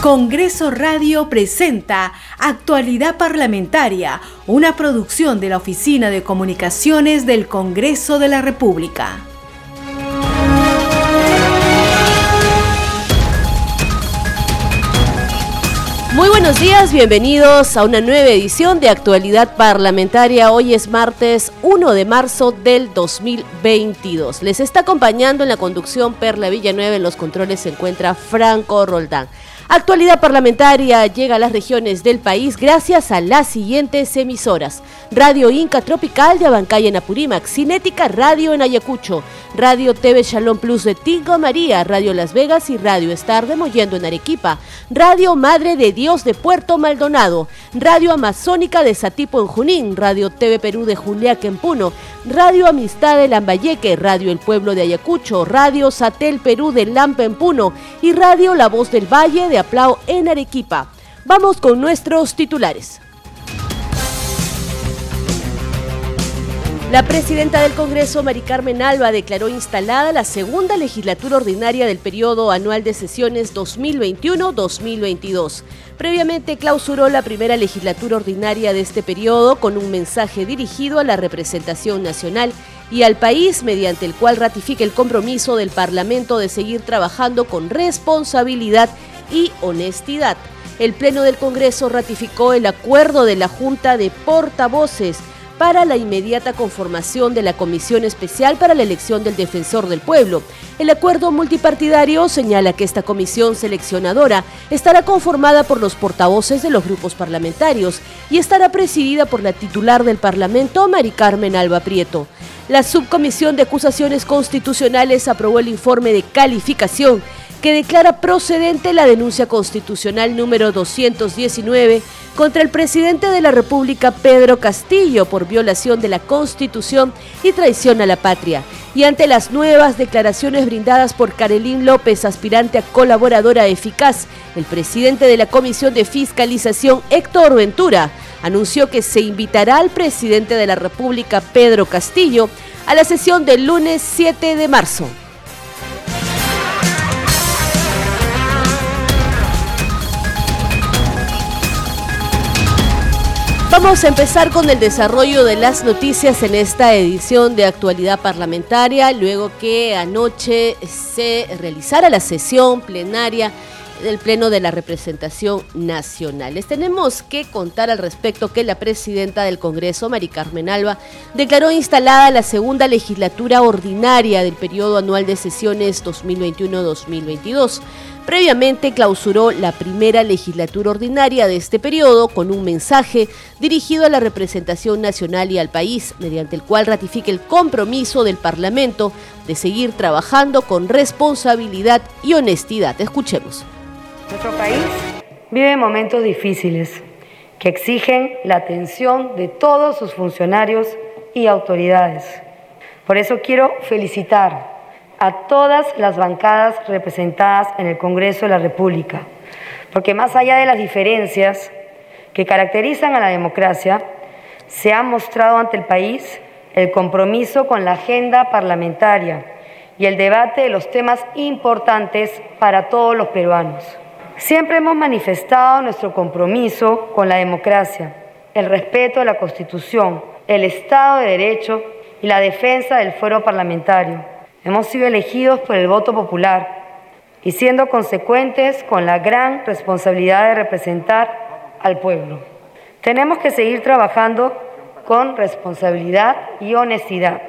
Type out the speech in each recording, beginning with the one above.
Congreso Radio presenta Actualidad Parlamentaria, una producción de la Oficina de Comunicaciones del Congreso de la República. Muy buenos días, bienvenidos a una nueva edición de Actualidad Parlamentaria. Hoy es martes 1 de marzo del 2022. Les está acompañando en la conducción Perla Villanueva, en los controles se encuentra Franco Roldán. Actualidad parlamentaria llega a las regiones del país gracias a las siguientes emisoras. Radio Inca Tropical de Abancay en Apurímac, Cinética Radio en Ayacucho, Radio TV Shalom Plus de Tingo María, Radio Las Vegas y Radio Star de Mollendo en Arequipa, Radio Madre de Dios de Puerto Maldonado, Radio Amazónica de Satipo en Junín, Radio TV Perú de Juliaca en Puno, Radio Amistad de Lambayeque, Radio El Pueblo de Ayacucho, Radio Satel Perú de Lampa en Puno y Radio La Voz del Valle de Aplao en Arequipa. Vamos con nuestros titulares. La presidenta del Congreso, Mari Carmen Alba, declaró instalada la segunda legislatura ordinaria del periodo anual de sesiones 2021-2022. Previamente clausuró la primera legislatura ordinaria de este periodo con un mensaje dirigido a la representación nacional y al país mediante el cual ratifica el compromiso del Parlamento de seguir trabajando con responsabilidad y honestidad. El Pleno del Congreso ratificó el acuerdo de la Junta de Portavoces para la inmediata conformación de la Comisión Especial para la Elección del Defensor del Pueblo. El acuerdo multipartidario señala que esta comisión seleccionadora estará conformada por los portavoces de los grupos parlamentarios y estará presidida por la titular del Parlamento, Mari Carmen Alba Prieto. La Subcomisión de Acusaciones Constitucionales aprobó el informe de calificación que declara procedente la denuncia constitucional número 219 contra el presidente de la República, Pedro Castillo, por violación de la Constitución y traición a la patria. Y ante las nuevas declaraciones brindadas por Carolín López, aspirante a colaboradora eficaz, el presidente de la Comisión de Fiscalización, Héctor Ventura, anunció que se invitará al presidente de la República, Pedro Castillo, a la sesión del lunes 7 de marzo. Vamos a empezar con el desarrollo de las noticias en esta edición de actualidad parlamentaria, luego que anoche se realizara la sesión plenaria del Pleno de la Representación Nacional. Les tenemos que contar al respecto que la presidenta del Congreso, Mari Carmen Alba, declaró instalada la segunda legislatura ordinaria del periodo anual de sesiones 2021-2022. Previamente clausuró la primera legislatura ordinaria de este periodo con un mensaje dirigido a la representación nacional y al país, mediante el cual ratifica el compromiso del Parlamento de seguir trabajando con responsabilidad y honestidad. Escuchemos. Nuestro país vive momentos difíciles que exigen la atención de todos sus funcionarios y autoridades. Por eso quiero felicitar a todas las bancadas representadas en el Congreso de la República, porque más allá de las diferencias que caracterizan a la democracia, se ha mostrado ante el país el compromiso con la agenda parlamentaria y el debate de los temas importantes para todos los peruanos. Siempre hemos manifestado nuestro compromiso con la democracia, el respeto a la Constitución, el Estado de Derecho y la defensa del fuero parlamentario Hemos sido elegidos por el voto popular y siendo consecuentes con la gran responsabilidad de representar al pueblo. Tenemos que seguir trabajando con responsabilidad y honestidad.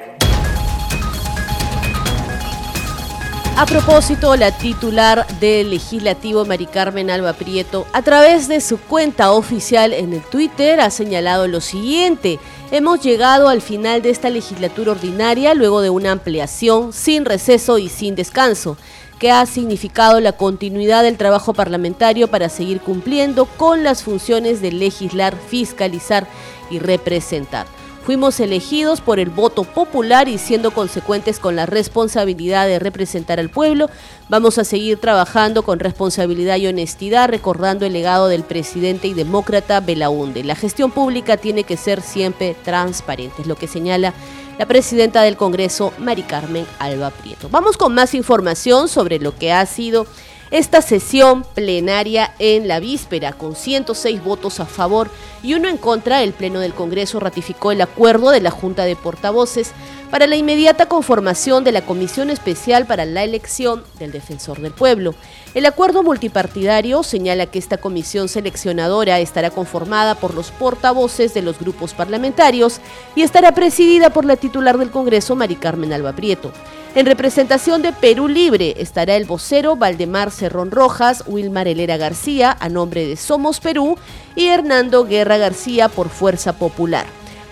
A propósito, la titular del legislativo, Mari Carmen Alba Prieto, a través de su cuenta oficial en el Twitter ha señalado lo siguiente. Hemos llegado al final de esta legislatura ordinaria luego de una ampliación sin receso y sin descanso que ha significado la continuidad del trabajo parlamentario para seguir cumpliendo con las funciones de legislar, fiscalizar y representar. Fuimos elegidos por el voto popular y siendo consecuentes con la responsabilidad de representar al pueblo, vamos a seguir trabajando con responsabilidad y honestidad, recordando el legado del presidente y demócrata Belaunde. La gestión pública tiene que ser siempre transparente, es lo que señala la presidenta del Congreso, Mari Carmen Alba Prieto. Vamos con más información sobre lo que ha sido esta sesión plenaria en la víspera, con 106 votos a favor y uno en contra, el Pleno del Congreso ratificó el acuerdo de la Junta de Portavoces para la inmediata conformación de la Comisión Especial para la Elección del Defensor del Pueblo. El acuerdo multipartidario señala que esta comisión seleccionadora estará conformada por los portavoces de los grupos parlamentarios y estará presidida por la titular del Congreso, Mari Carmen Alba Prieto. En representación de Perú Libre estará el vocero Valdemar Cerrón Rojas, Wilmar Helera García a nombre de Somos Perú y Hernando Guerra García por Fuerza Popular.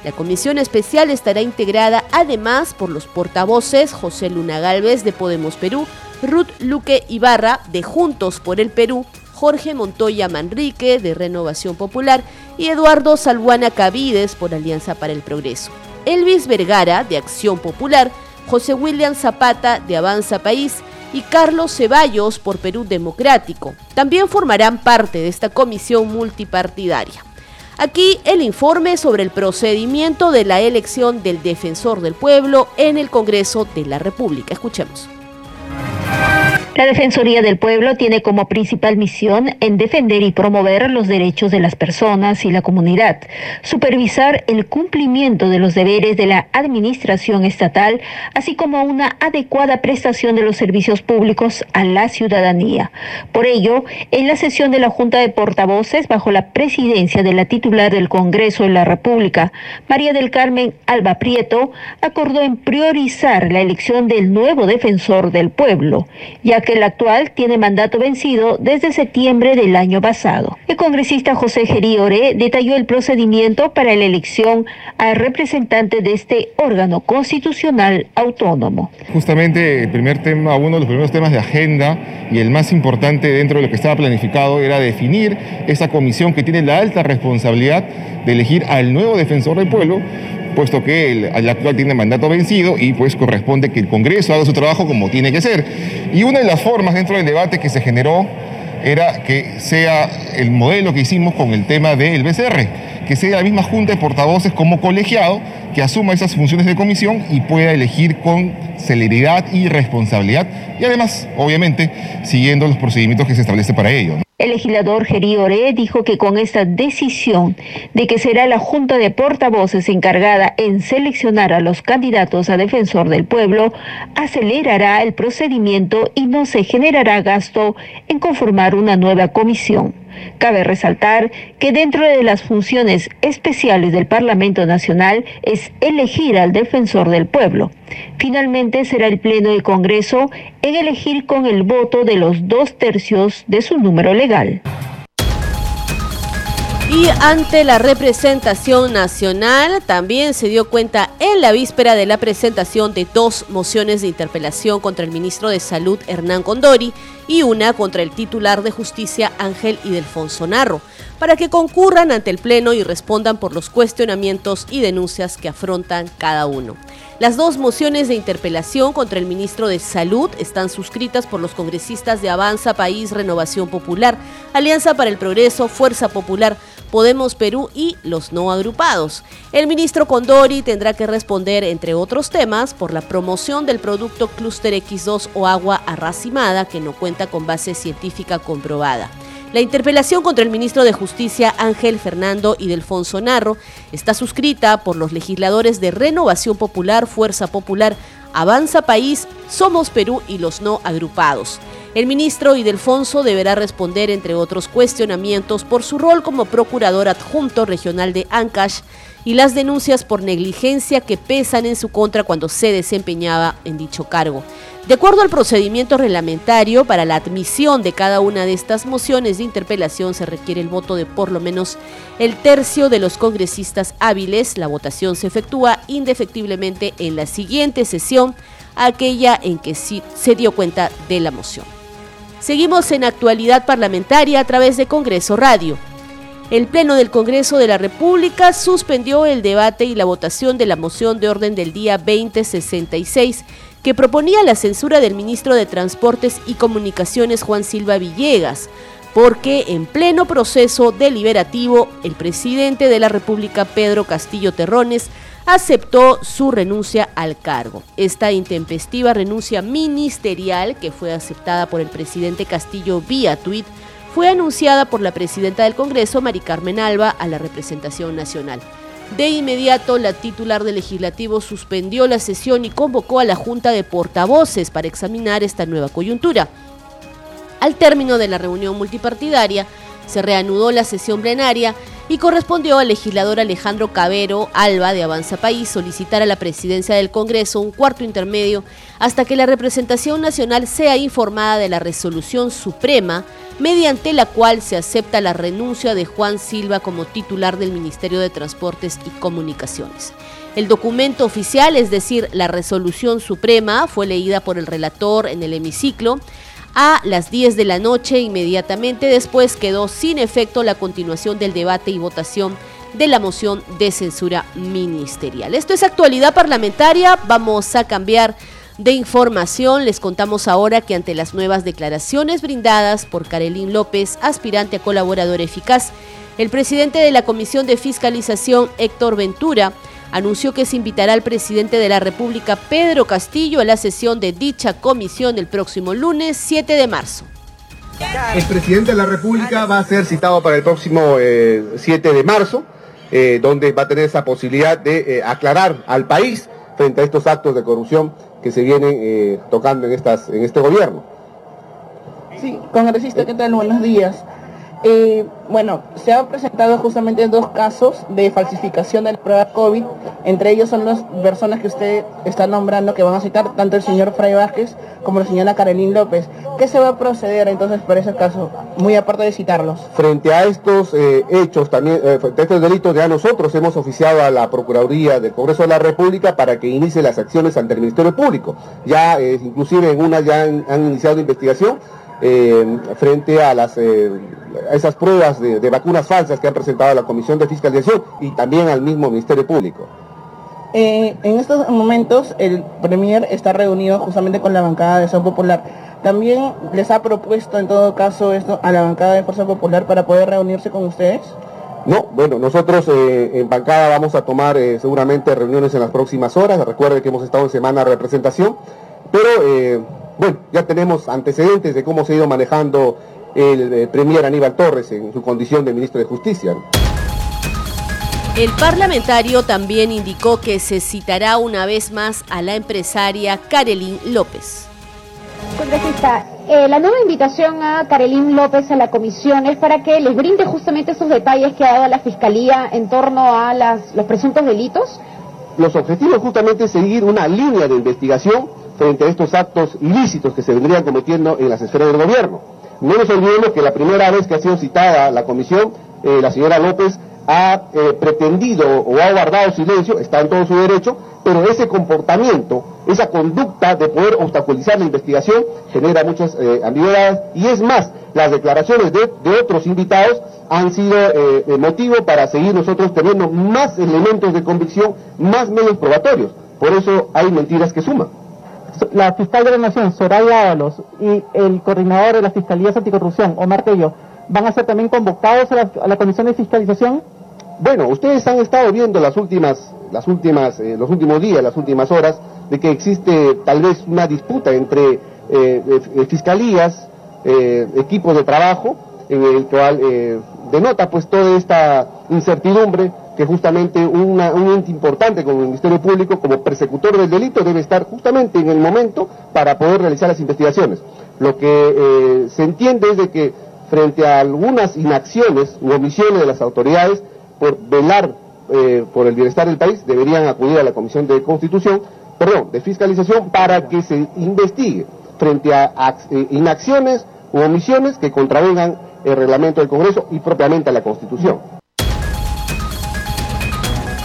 La comisión especial estará integrada además por los portavoces José Luna Galvez de Podemos Perú, Ruth Luque Ibarra de Juntos por el Perú, Jorge Montoya Manrique de Renovación Popular y Eduardo Salguana Cavides por Alianza para el Progreso. Elvis Vergara de Acción Popular José William Zapata de Avanza País y Carlos Ceballos por Perú Democrático. También formarán parte de esta comisión multipartidaria. Aquí el informe sobre el procedimiento de la elección del defensor del pueblo en el Congreso de la República. Escuchemos. La Defensoría del Pueblo tiene como principal misión en defender y promover los derechos de las personas y la comunidad, supervisar el cumplimiento de los deberes de la administración estatal, así como una adecuada prestación de los servicios públicos a la ciudadanía. Por ello, en la sesión de la Junta de Portavoces, bajo la presidencia de la titular del Congreso de la República, María del Carmen Alba Prieto, acordó en priorizar la elección del nuevo defensor del pueblo, que el actual tiene mandato vencido desde septiembre del año pasado. El congresista José Geriore detalló el procedimiento para la elección al representante de este órgano constitucional autónomo. Justamente el primer tema, uno de los primeros temas de agenda y el más importante dentro de lo que estaba planificado era definir esa comisión que tiene la alta responsabilidad de elegir al nuevo defensor del pueblo puesto que el, actual tiene mandato vencido y pues corresponde que el Congreso haga su trabajo como tiene que ser. Y una de las formas dentro del debate que se generó era que sea el modelo que hicimos con el tema del BCR, que sea la misma junta de portavoces como colegiado que asuma esas funciones de comisión y pueda elegir con celeridad y responsabilidad y además, obviamente, siguiendo los procedimientos que se establece para ello. El legislador Geri Ore dijo que con esta decisión de que será la Junta de Portavoces encargada en seleccionar a los candidatos a defensor del pueblo, acelerará el procedimiento y no se generará gasto en conformar una nueva comisión. Cabe resaltar que dentro de las funciones especiales del Parlamento Nacional es elegir al defensor del pueblo. Finalmente será el Pleno del Congreso en elegir con el voto de los dos tercios de su número legal. Y ante la representación nacional, también se dio cuenta en la víspera de la presentación de dos mociones de interpelación contra el ministro de Salud, Hernán Condori, y una contra el titular de Justicia, Ángel Idelfonso Narro, para que concurran ante el Pleno y respondan por los cuestionamientos y denuncias que afrontan cada uno. Las dos mociones de interpelación contra el ministro de Salud están suscritas por los congresistas de Avanza País Renovación Popular, Alianza para el Progreso, Fuerza Popular, Podemos Perú y los no agrupados. El ministro Condori tendrá que responder, entre otros temas, por la promoción del producto Cluster X2 o agua arracimada que no cuenta con base científica comprobada. La interpelación contra el ministro de Justicia Ángel Fernando y Delfonso Narro está suscrita por los legisladores de Renovación Popular, Fuerza Popular, Avanza País, Somos Perú y los no agrupados. El ministro Idelfonso deberá responder, entre otros cuestionamientos, por su rol como procurador adjunto regional de Ancash y las denuncias por negligencia que pesan en su contra cuando se desempeñaba en dicho cargo. De acuerdo al procedimiento reglamentario, para la admisión de cada una de estas mociones de interpelación se requiere el voto de por lo menos el tercio de los congresistas hábiles. La votación se efectúa indefectiblemente en la siguiente sesión, aquella en que se dio cuenta de la moción. Seguimos en actualidad parlamentaria a través de Congreso Radio. El Pleno del Congreso de la República suspendió el debate y la votación de la moción de orden del día 2066 que proponía la censura del ministro de Transportes y Comunicaciones Juan Silva Villegas, porque en pleno proceso deliberativo el presidente de la República Pedro Castillo Terrones aceptó su renuncia al cargo. Esta intempestiva renuncia ministerial, que fue aceptada por el presidente Castillo vía tuit, fue anunciada por la presidenta del Congreso, Mari Carmen Alba, a la representación nacional. De inmediato, la titular del legislativo suspendió la sesión y convocó a la Junta de Portavoces para examinar esta nueva coyuntura. Al término de la reunión multipartidaria, se reanudó la sesión plenaria y correspondió al legislador Alejandro Cabero Alba de Avanza País solicitar a la presidencia del Congreso un cuarto intermedio hasta que la representación nacional sea informada de la resolución suprema mediante la cual se acepta la renuncia de Juan Silva como titular del Ministerio de Transportes y Comunicaciones. El documento oficial, es decir, la resolución suprema, fue leída por el relator en el hemiciclo a las 10 de la noche. Inmediatamente después quedó sin efecto la continuación del debate y votación de la moción de censura ministerial. Esto es actualidad parlamentaria. Vamos a cambiar de información. Les contamos ahora que ante las nuevas declaraciones brindadas por Carolín López, aspirante a colaborador eficaz, el presidente de la Comisión de Fiscalización, Héctor Ventura, anunció que se invitará al presidente de la República, Pedro Castillo, a la sesión de dicha comisión el próximo lunes 7 de marzo. El presidente de la República va a ser citado para el próximo 7 eh, de marzo, eh, donde va a tener esa posibilidad de eh, aclarar al país frente a estos actos de corrupción que se vienen tocando en, estas, en este gobierno. Sí, congresista, ¿qué tal? Buenos días. Eh, bueno, se han presentado justamente dos casos de falsificación de la prueba COVID. Entre ellos son las personas que usted está nombrando que van a citar, tanto el señor Fray Vázquez como la señora Carolín López. ¿Qué se va a proceder entonces por ese caso, muy aparte de citarlos? Frente a estos eh, hechos, también, eh, frente a estos delitos, ya nosotros hemos oficiado a la Procuraduría del Congreso de la República para que inicie las acciones ante el Ministerio Público. Ya, inclusive en una ya han iniciado investigación eh, frente a, las, eh, esas pruebas de, vacunas falsas que han presentado la Comisión de Fiscalización y también al mismo Ministerio Público. Eh, en estos momentos el Premier está reunido justamente con la bancada de Fuerza Popular. ¿También les ha propuesto en todo caso esto a la bancada de Fuerza Popular para poder reunirse con ustedes? No, bueno, nosotros en bancada vamos a tomar seguramente reuniones en las próximas horas. Recuerde que hemos estado en semana de representación, pero bueno, ya tenemos antecedentes de cómo se ha ido manejando el, eh, Premier Aníbal Torres en su condición de ministro de Justicia. El parlamentario también indicó que se citará una vez más a la empresaria Karelin López. Congresista, eh, la nueva invitación a Karelin López a la comisión es para que les brinde justamente esos detalles que ha dado la Fiscalía en torno a los presuntos delitos. Los objetivos justamente es seguir una línea de investigación frente a estos actos ilícitos que se vendrían cometiendo en las esferas del gobierno. No nos olvidemos que la primera vez que ha sido citada la comisión, eh, la señora López ha eh, pretendido o ha guardado silencio, está en todo su derecho, pero ese comportamiento, esa conducta de poder obstaculizar la investigación genera muchas eh, ambigüedades y es más, las declaraciones de, otros invitados han sido motivo para seguir nosotros teniendo más elementos de convicción, más medios probatorios. Por eso hay mentiras que suman la fiscal de la Nación, Soraya Ábalos, y el coordinador de la Fiscalía Anticorrupción, Omar Tello, van a ser también convocados a la, Comisión de Fiscalización? Bueno, ustedes han estado viendo las últimas, las últimas, eh, los últimos días, las últimas horas, de que existe tal vez una disputa entre eh, fiscalías, eh, equipos de trabajo, en el cual denota pues toda esta incertidumbre que justamente un ente importante como el Ministerio Público, como persecutor del delito, debe estar justamente en el momento para poder realizar las investigaciones. Lo que eh, se entiende es de que frente a algunas inacciones u omisiones de las autoridades por velar eh, por el bienestar del país, deberían acudir a la Comisión de Constitución, perdón, de Fiscalización para que se investigue frente a eh, inacciones u omisiones que contravengan el reglamento del Congreso y propiamente a la Constitución.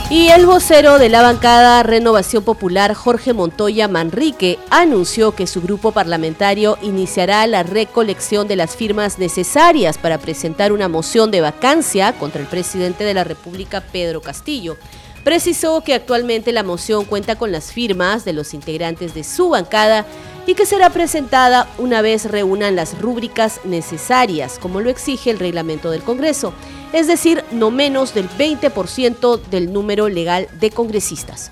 Y el vocero de la bancada Renovación Popular, Jorge Montoya Manrique, anunció que su grupo parlamentario iniciará la recolección de las firmas necesarias para presentar una moción de vacancia contra el presidente de la República, Pedro Castillo. Precisó que actualmente la moción cuenta con las firmas de los integrantes de su bancada y que será presentada una vez reúnan las rúbricas necesarias, como lo exige el reglamento del Congreso. Es decir, no menos del 20% del número legal de congresistas.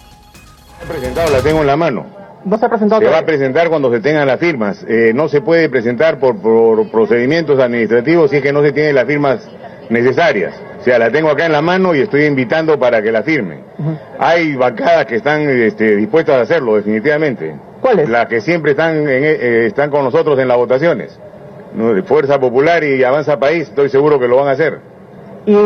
presentado, la tengo en la mano. No se ha presentado. Se va a presentar cuando se tengan las firmas. Eh, no se puede presentar por, por procedimientos administrativos si es que no se tienen las firmas necesarias. O sea, la tengo acá en la mano y estoy invitando para que la firmen. Hay bancadas que están este, dispuestas a hacerlo, definitivamente. ¿Cuáles? Las que siempre están, en- eh, están con nosotros en las votaciones. Fuerza Popular y Avanza País, estoy seguro que lo van a hacer.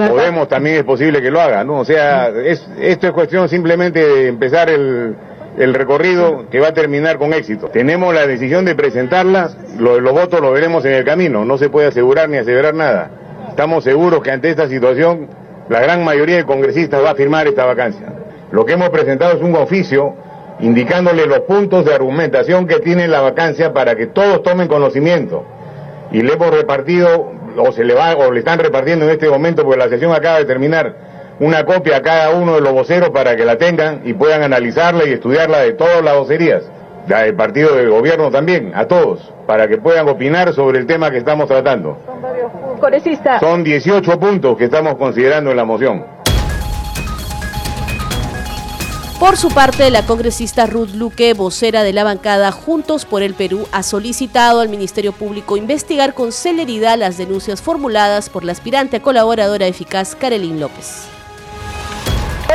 Podemos también es posible que lo haga, ¿no? O sea, es, esto es cuestión simplemente de empezar el, el recorrido que va a terminar con éxito. Tenemos la decisión de presentarla, lo- los votos los veremos en el camino, no se puede asegurar ni aseverar nada. Estamos seguros que ante esta situación la gran mayoría de congresistas va a firmar esta vacancia. Lo que hemos presentado es un oficio indicándole los puntos de argumentación que tiene la vacancia para que todos tomen conocimiento y le hemos repartido o se le va o le están repartiendo en este momento porque la sesión acaba de terminar una copia a cada uno de los voceros para que la tengan y puedan analizarla y estudiarla de todas las vocerías, la del partido del gobierno también, a todos, para que puedan opinar sobre el tema que estamos tratando. Congresista. Son 18 puntos que estamos considerando en la moción. Por su parte, la congresista Ruth Luque, vocera de la bancada Juntos por el Perú, ha solicitado al Ministerio Público investigar con celeridad las denuncias formuladas por la aspirante a colaboradora eficaz Karelin López.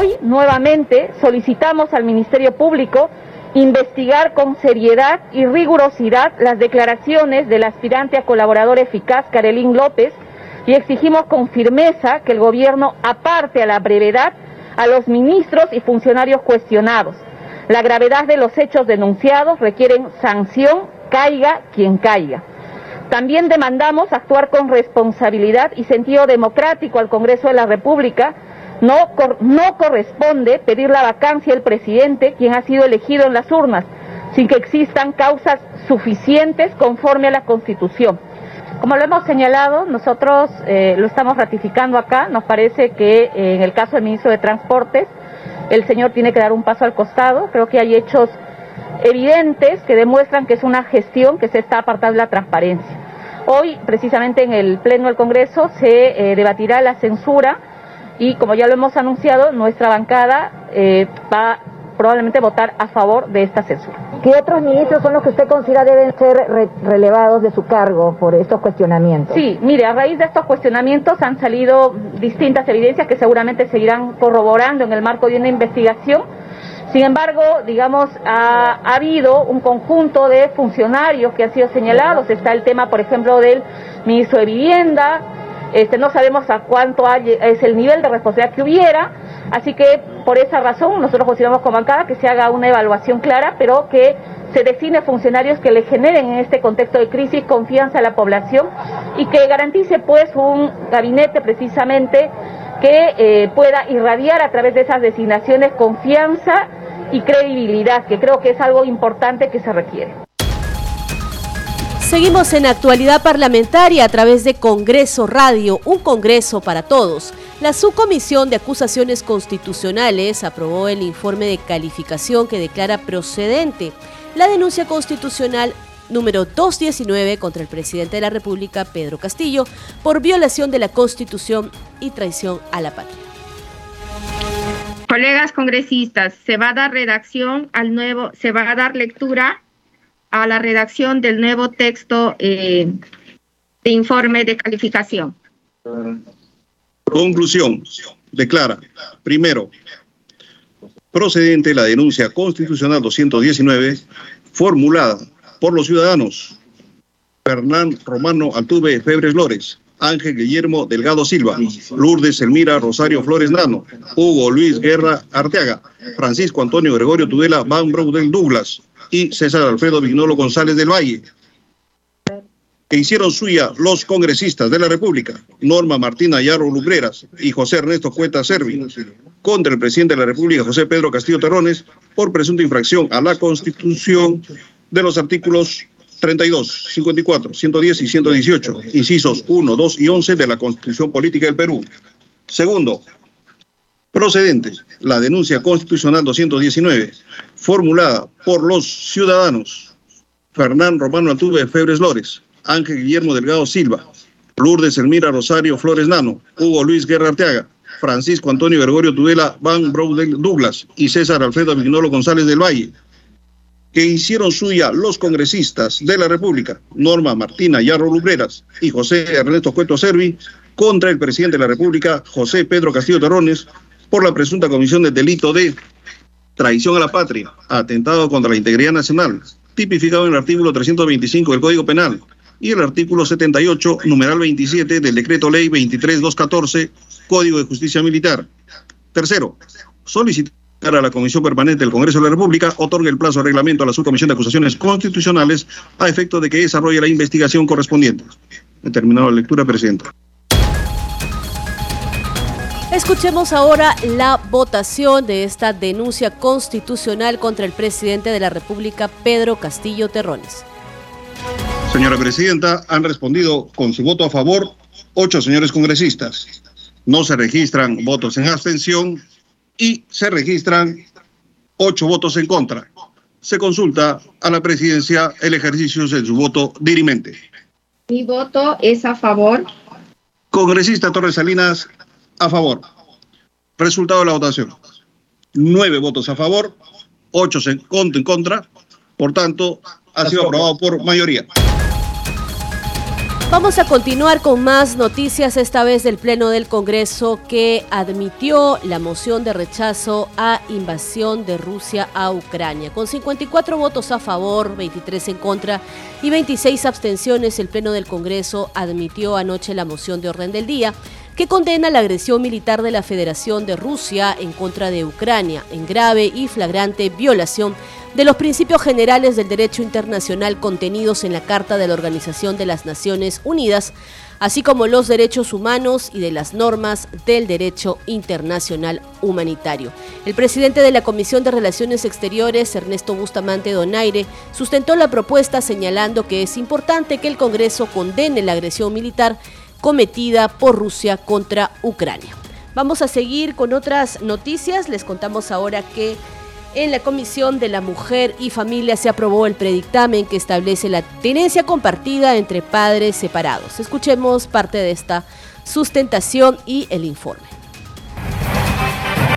Hoy nuevamente solicitamos al Ministerio Público investigar con seriedad y rigurosidad las declaraciones del aspirante a colaborador eficaz Karelín López y exigimos con firmeza que el gobierno aparte a la brevedad a los ministros y funcionarios cuestionados. La gravedad de los hechos denunciados requieren sanción, caiga quien caiga. También demandamos actuar con responsabilidad y sentido democrático al Congreso de la República. No, no corresponde pedir la vacancia del presidente, quien ha sido elegido en las urnas, sin que existan causas suficientes conforme a la Constitución. Como lo hemos señalado, nosotros eh, lo estamos ratificando acá. Nos parece que eh, en el caso del ministro de Transportes, el señor tiene que dar un paso al costado. Creo que hay hechos evidentes que demuestran que es una gestión que se está apartando de la transparencia. Hoy, precisamente en el Pleno del Congreso, se eh, debatirá la censura y, como ya lo hemos anunciado, nuestra bancada va probablemente a votar a favor de esta censura. ¿Qué otros ministros son los que usted considera deben ser re- relevados de su cargo por estos cuestionamientos? Sí, mire, a raíz de estos cuestionamientos han salido distintas evidencias que seguramente seguirán corroborando en el marco de una investigación. Sin embargo, digamos, ha, ha habido un conjunto de funcionarios que han sido señalados. Está el tema, por ejemplo, del ministro de Vivienda. Este, no sabemos a cuánto hay- es el nivel de responsabilidad que hubiera. Así que, por esa razón, nosotros consideramos como bancada que se haga una evaluación clara, pero que se define funcionarios que le generen en este contexto de crisis confianza a la población y que garantice, pues, un gabinete precisamente que eh, pueda irradiar a través de esas designaciones confianza y credibilidad, que creo que es algo importante que se requiere. Seguimos en actualidad parlamentaria a través de Congreso Radio, un Congreso para todos. La Subcomisión de Acusaciones Constitucionales aprobó el informe de calificación que declara procedente la denuncia constitucional número 219 contra el presidente de la República, Pedro Castillo, por violación de la Constitución y traición a la patria. Colegas congresistas, se va a dar redacción al nuevo, se va a dar lectura a la redacción del nuevo texto eh, de informe de calificación. Conclusión. Declara, primero, procedente la denuncia constitucional 219 formulada por los ciudadanos Fernán Romano Altuve Febres Lores, Ángel Guillermo Delgado Silva, Lourdes Elmira Rosario Flores Nano, Hugo Luis Guerra Arteaga, Francisco Antonio Gregorio Tudela Van Broudel Douglas y César Alfredo Vignolo González del Valle, que hicieron suya los congresistas de la República, Norma Martina Yarro Lugreras y José Ernesto Cueta Servi, contra el presidente de la República, José Pedro Castillo Terrones, por presunta infracción a la Constitución de los artículos 32, 54, 110 y 118, incisos 1, 2 y 11 de la Constitución Política del Perú. Segundo, procedente la denuncia constitucional 219, formulada por los ciudadanos Fernán Romano Altuve Febres Lores, Ángel Guillermo Delgado Silva, Lourdes Elmira Rosario Flores Nano, Hugo Luis Guerra Arteaga, Francisco Antonio Gregorio Tudela Van Broudel Douglas y César Alfredo Vignolo González del Valle, que hicieron suya los congresistas de la República, Norma Martina Yarro Lubreras y José Ernesto Cueto Servi, contra el presidente de la República, José Pedro Castillo Terrones, por la presunta comisión del delito de traición a la patria, atentado contra la integridad nacional, tipificado en el artículo 325 del Código Penal y el artículo 78, numeral 27 del Decreto Ley 23214, Código de Justicia Militar. Tercero, solicitar a la Comisión Permanente del Congreso de la República otorgue el plazo de reglamento a la Subcomisión de Acusaciones Constitucionales a efecto de que desarrolle la investigación correspondiente. He terminado la lectura, Presidenta. Escuchemos ahora la votación de esta denuncia constitucional contra el presidente de la República, Pedro Castillo Terrones. Señora Presidenta, han respondido con su voto a favor ocho señores congresistas. No se registran votos en abstención y se registran ocho votos en contra. Se consulta a la presidencia el ejercicio de su voto dirimente. Mi voto es a favor. Congresista Torres Salinas, a favor. Resultado de la votación. Nueve votos a favor, ocho en contra. Por tanto, ha sido aprobado por mayoría. Vamos a continuar con más noticias, esta vez del Pleno del Congreso que admitió la moción de rechazo a invasión de Rusia a Ucrania. Con 54 votos a favor, 23 en contra y 26 abstenciones, el Pleno del Congreso admitió anoche la moción de orden del día que condena la agresión militar de la Federación de Rusia en contra de Ucrania en grave y flagrante violación de los principios generales del derecho internacional contenidos en la Carta de la Organización de las Naciones Unidas, así como los derechos humanos y de las normas del derecho internacional humanitario. El presidente de la Comisión de Relaciones Exteriores, Ernesto Bustamante Donaire, sustentó la propuesta señalando que es importante que el Congreso condene la agresión militar cometida por Rusia contra Ucrania. Vamos a seguir con otras noticias. Les contamos ahora que en la Comisión de la Mujer y Familia se aprobó el predictamen que establece la tenencia compartida entre padres separados. Escuchemos parte de esta sustentación y el informe.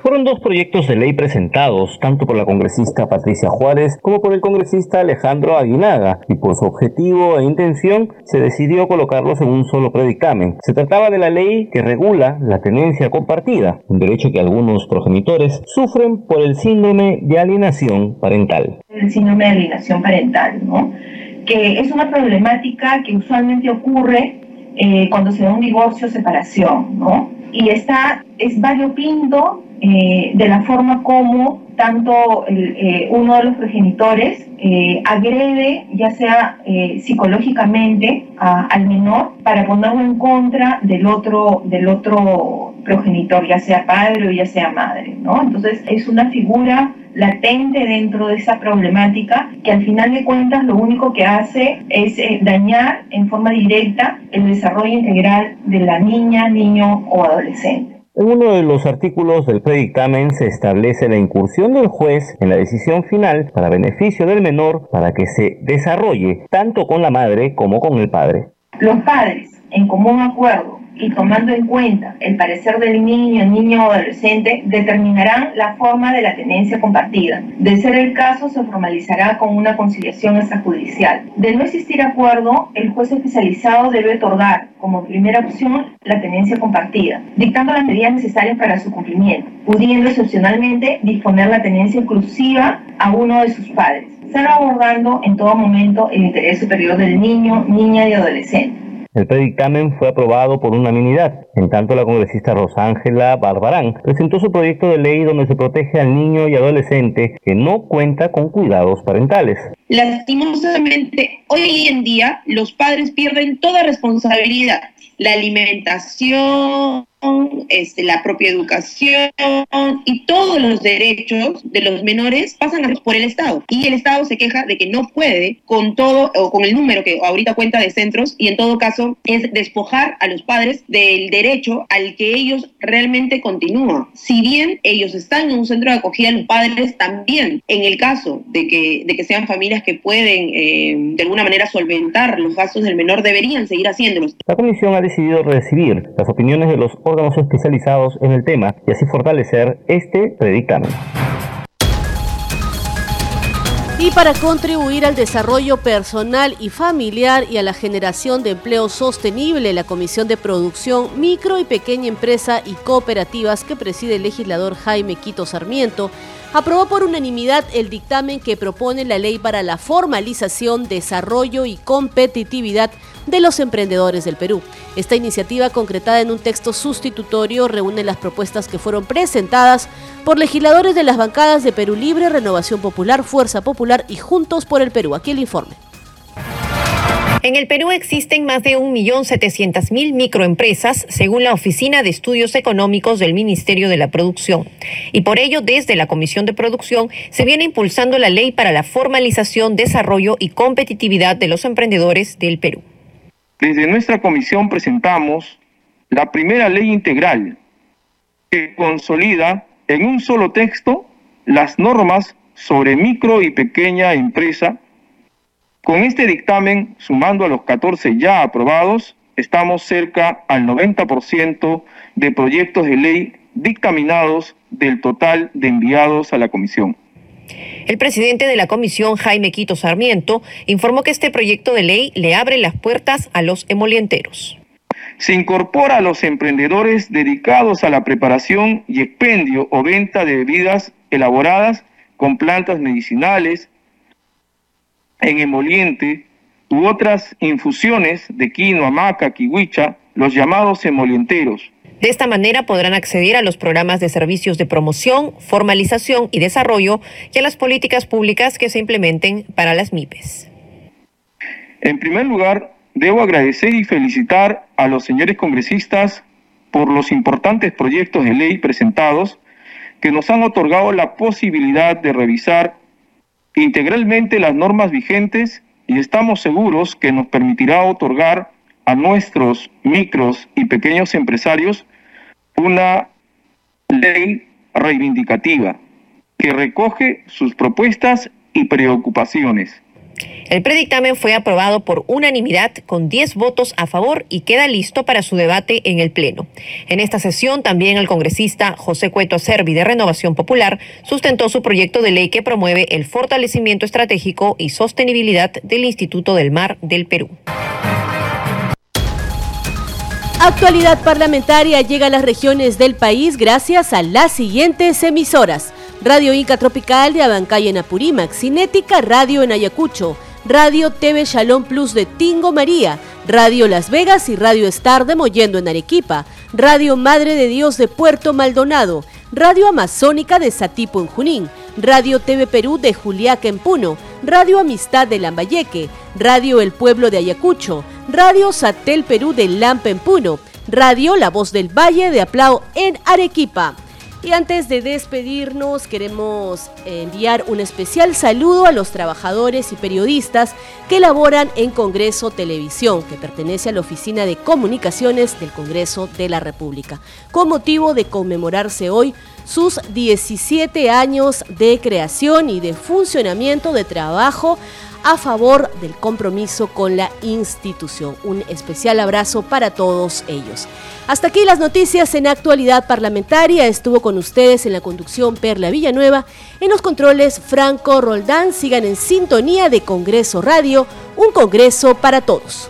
Fueron dos proyectos de ley presentados, tanto por la congresista Patricia Juárez como por el congresista Alejandro Aguinaga, y por su objetivo e intención se decidió colocarlos en un solo predictamen. Se trataba de la ley que regula la tenencia compartida, un derecho que algunos progenitores sufren por el síndrome de alienación parental. El síndrome de alienación parental, ¿no? Que es una problemática que usualmente ocurre eh, cuando se da un divorcio o separación, ¿no? Y está, es variopinto eh, de la forma como tanto eh, uno de los progenitores eh, agrede, ya sea psicológicamente, al menor para ponerlo en contra del otro, del otro progenitor, ya sea padre o ya sea madre, ¿no? Entonces es una figura latente dentro de esa problemática que al final de cuentas lo único que hace es dañar en forma directa el desarrollo integral de la niña, niño o adolescente. En uno de los artículos del predictamen se establece la incursión del juez en la decisión final para beneficio del menor para que se desarrolle tanto con la madre como con el padre. Los padres, en común acuerdo, y tomando en cuenta el parecer del niño, niño o adolescente, determinarán la forma de la tenencia compartida. De ser el caso, se formalizará con una conciliación extrajudicial. De no existir acuerdo, el juez especializado debe otorgar como primera opción la tenencia compartida, dictando las medidas necesarias para su cumplimiento, pudiendo excepcionalmente disponer la tenencia exclusiva a uno de sus padres, abordando en todo momento el interés superior del niño, niña y adolescente. El predictamen fue aprobado por unanimidad. En tanto, la congresista Rosángela Barbarán presentó su proyecto de ley donde se protege al niño y adolescente que no cuenta con cuidados parentales. Lastimosamente, hoy en día los padres pierden toda responsabilidad. La alimentación, este, la propia educación y todos los derechos de los menores pasan por el Estado. Y el Estado se queja de que no puede con todo o con el número que ahorita cuenta de centros y en todo caso es despojar a los padres del derecho al que ellos realmente continúan. Si bien ellos están en un centro de acogida, los padres también, en el caso de que, de que sean familias que pueden eh, de alguna manera solventar los gastos del menor, deberían seguir haciéndolos. La comisión ha decidido recibir las opiniones de los especializados en el tema y así fortalecer este predictamen. Y para contribuir al desarrollo personal y familiar y a la generación de empleo sostenible, la Comisión de Producción, Micro y Pequeña Empresa y Cooperativas que preside el legislador Jaime Quito Sarmiento aprobó por unanimidad el dictamen que propone la ley para la formalización, desarrollo y competitividad de los emprendedores del Perú. Esta iniciativa, concretada en un texto sustitutorio, reúne las propuestas que fueron presentadas por legisladores de las bancadas de Perú Libre, Renovación Popular, Fuerza Popular y Juntos por el Perú. Aquí el informe. En el Perú existen más de 1.700.000 microempresas, según la Oficina de Estudios Económicos del Ministerio de la Producción. Y por ello, desde la Comisión de Producción, se viene impulsando la ley para la formalización, desarrollo y competitividad de los emprendedores del Perú. Desde nuestra comisión presentamos la primera ley integral que consolida en un solo texto las normas sobre micro y pequeña empresa con este dictamen, sumando a los 14 ya aprobados, estamos cerca al 90% de proyectos de ley dictaminados del total de enviados a la comisión. El presidente de la comisión, Jaime Quito Sarmiento, informó que este proyecto de ley le abre las puertas a los emolienteros. Se incorpora a los emprendedores dedicados a la preparación y expendio o venta de bebidas elaboradas con plantas medicinales, en emoliente u otras infusiones de quinoa, maca, kiwicha, los llamados emolienteros. De esta manera podrán acceder a los programas de servicios de promoción, formalización y desarrollo y a las políticas públicas que se implementen para las MIPES. En primer lugar, debo agradecer y felicitar a los señores congresistas por los importantes proyectos de ley presentados que nos han otorgado la posibilidad de revisar integralmente las normas vigentes y estamos seguros que nos permitirá otorgar a nuestros micros y pequeños empresarios una ley reivindicativa que recoge sus propuestas y preocupaciones el predictamen fue aprobado por unanimidad con 10 votos a favor y queda listo para su debate en el Pleno. En esta sesión también el congresista José Cueto Acervi de Renovación Popular sustentó su proyecto de ley que promueve el fortalecimiento estratégico y sostenibilidad del Instituto del Mar del Perú. Actualidad parlamentaria llega a las regiones del país gracias a las siguientes emisoras. Radio Inca Tropical de Abancay en Apurímac, Cinética Radio en Ayacucho, Radio TV Shalom Plus de Tingo María, Radio Las Vegas y Radio Star de Mollendo en Arequipa, Radio Madre de Dios de Puerto Maldonado, Radio Amazónica de Satipo en Junín, Radio TV Perú de Juliaca en Puno, Radio Amistad de Lambayeque, Radio El Pueblo de Ayacucho, Radio Satel Perú de Lampa en Puno, Radio La Voz del Valle de Aplao en Arequipa. Y antes de despedirnos, queremos enviar un especial saludo a los trabajadores y periodistas que laboran en Congreso Televisión, que pertenece a la Oficina de Comunicaciones del Congreso de la República, con motivo de conmemorarse hoy sus 17 años de creación y de funcionamiento de trabajo a favor del compromiso con la institución. Un especial abrazo para todos ellos. Hasta aquí las noticias en actualidad parlamentaria. Estuvo con ustedes en la conducción Perla Villanueva, en los controles Franco Roldán. Sigan en sintonía de Congreso Radio, un Congreso para todos.